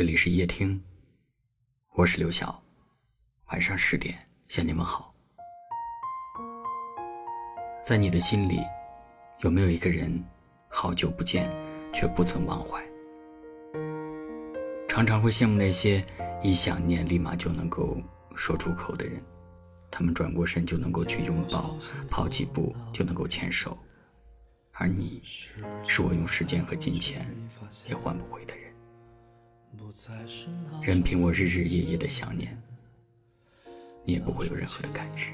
这里是夜听，我是刘晓。晚上十点向你们好。在你的心里，有没有一个人，好久不见却不曾忘怀？常常会羡慕那些一想念立马就能够说出口的人，他们转过身就能够去拥抱，跑几步就能够牵手，而你，是我用时间和金钱也换不回的人。任凭我日日夜夜的想念，你也不会有任何的感知。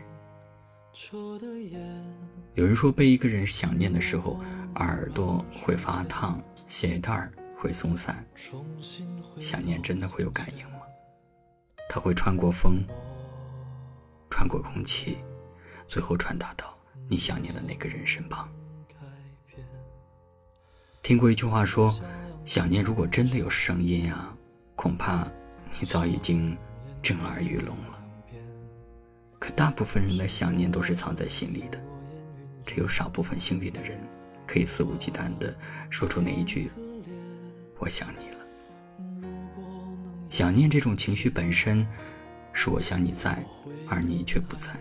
有人说，被一个人想念的时候，耳朵会发烫，鞋带会松散。想念真的会有感应吗？它会穿过风，穿过空气，最后传达到你想念的那个人身旁。听过一句话说，想念如果真的有声音啊。恐怕你早已经震耳欲聋了。可大部分人的想念都是藏在心里的，只有少部分幸运的人，可以肆无忌惮地说出那一句“我想你了”。想念这种情绪本身，是我想你在，而你却不在。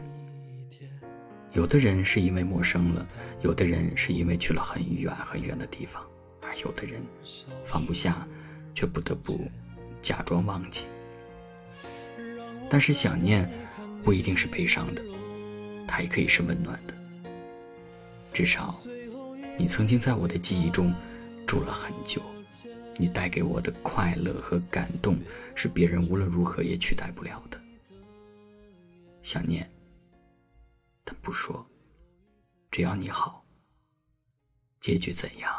有的人是因为陌生了，有的人是因为去了很远很远的地方，而有的人放不下，却不得不。假装忘记，但是想念不一定是悲伤的，它也可以是温暖的。至少，你曾经在我的记忆中住了很久，你带给我的快乐和感动是别人无论如何也取代不了的。想念，但不说，只要你好，结局怎样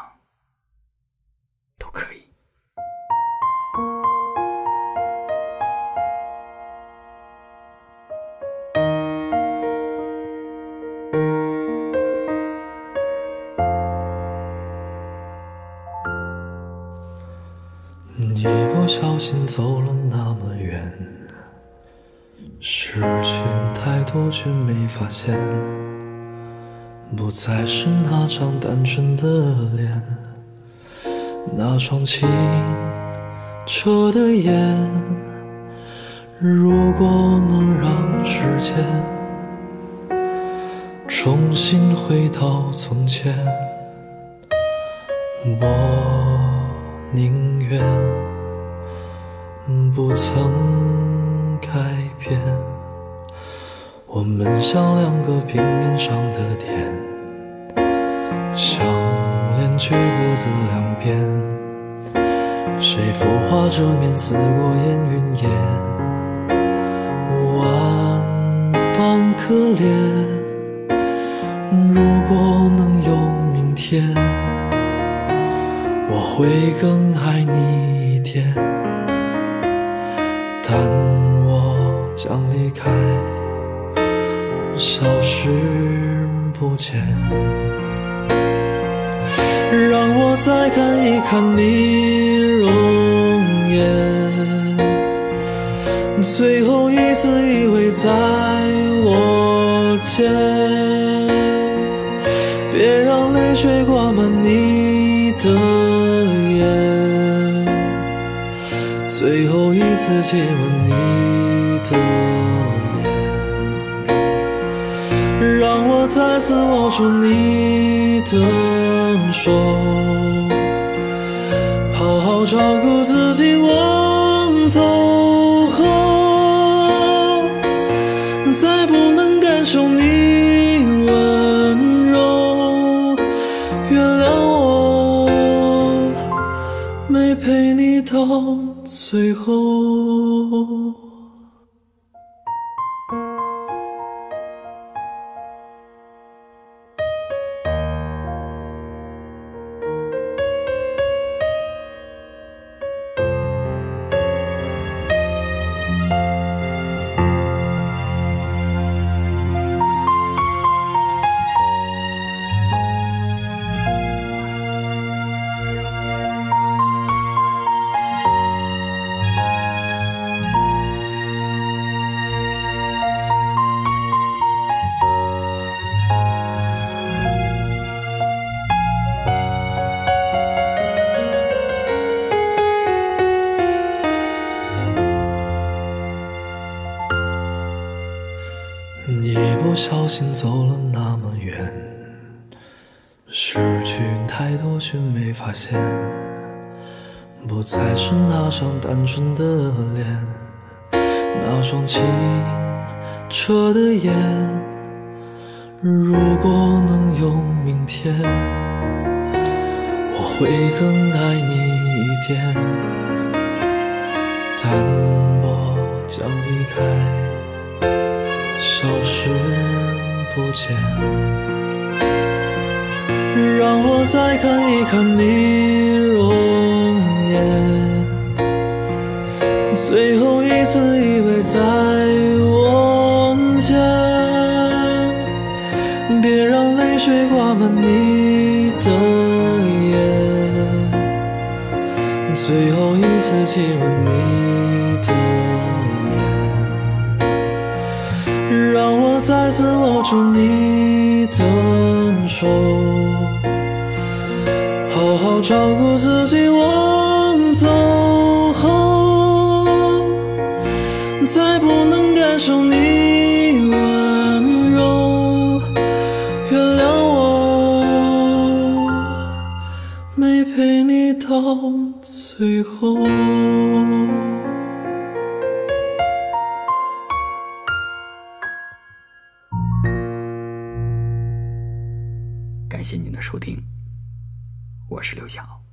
不小心走了那么远，失去太多却没发现，不再是那张单纯的脸，那双清澈的眼。如果能让时间重新回到从前，我。宁愿不曾改变，我们像两个平面上的点，相连却各自两边，谁浮化遮面似过烟云烟，万般可怜。如果能有明天。我会更爱你一点，但我将离开，消失不见。让我再看一看你容颜，最后一次依偎在我肩，别让泪水挂满你再次亲吻你的脸，让我再次握住你的手，好好照顾自。到最后。一不小心走了那么远，失去太多却没发现，不再是那张单纯的脸，那双清澈的眼。如果能有明天，我会更爱你一点，淡薄将离开。消失不见，让我再看一看你容颜，最后一次依偎在我肩，别让泪水挂满你的眼，最后一次亲吻你的。再次握住你的手，好好照顾自己。我走后，再不能感受你温柔，原谅我没陪你到最后。感谢您的收听，我是刘晓。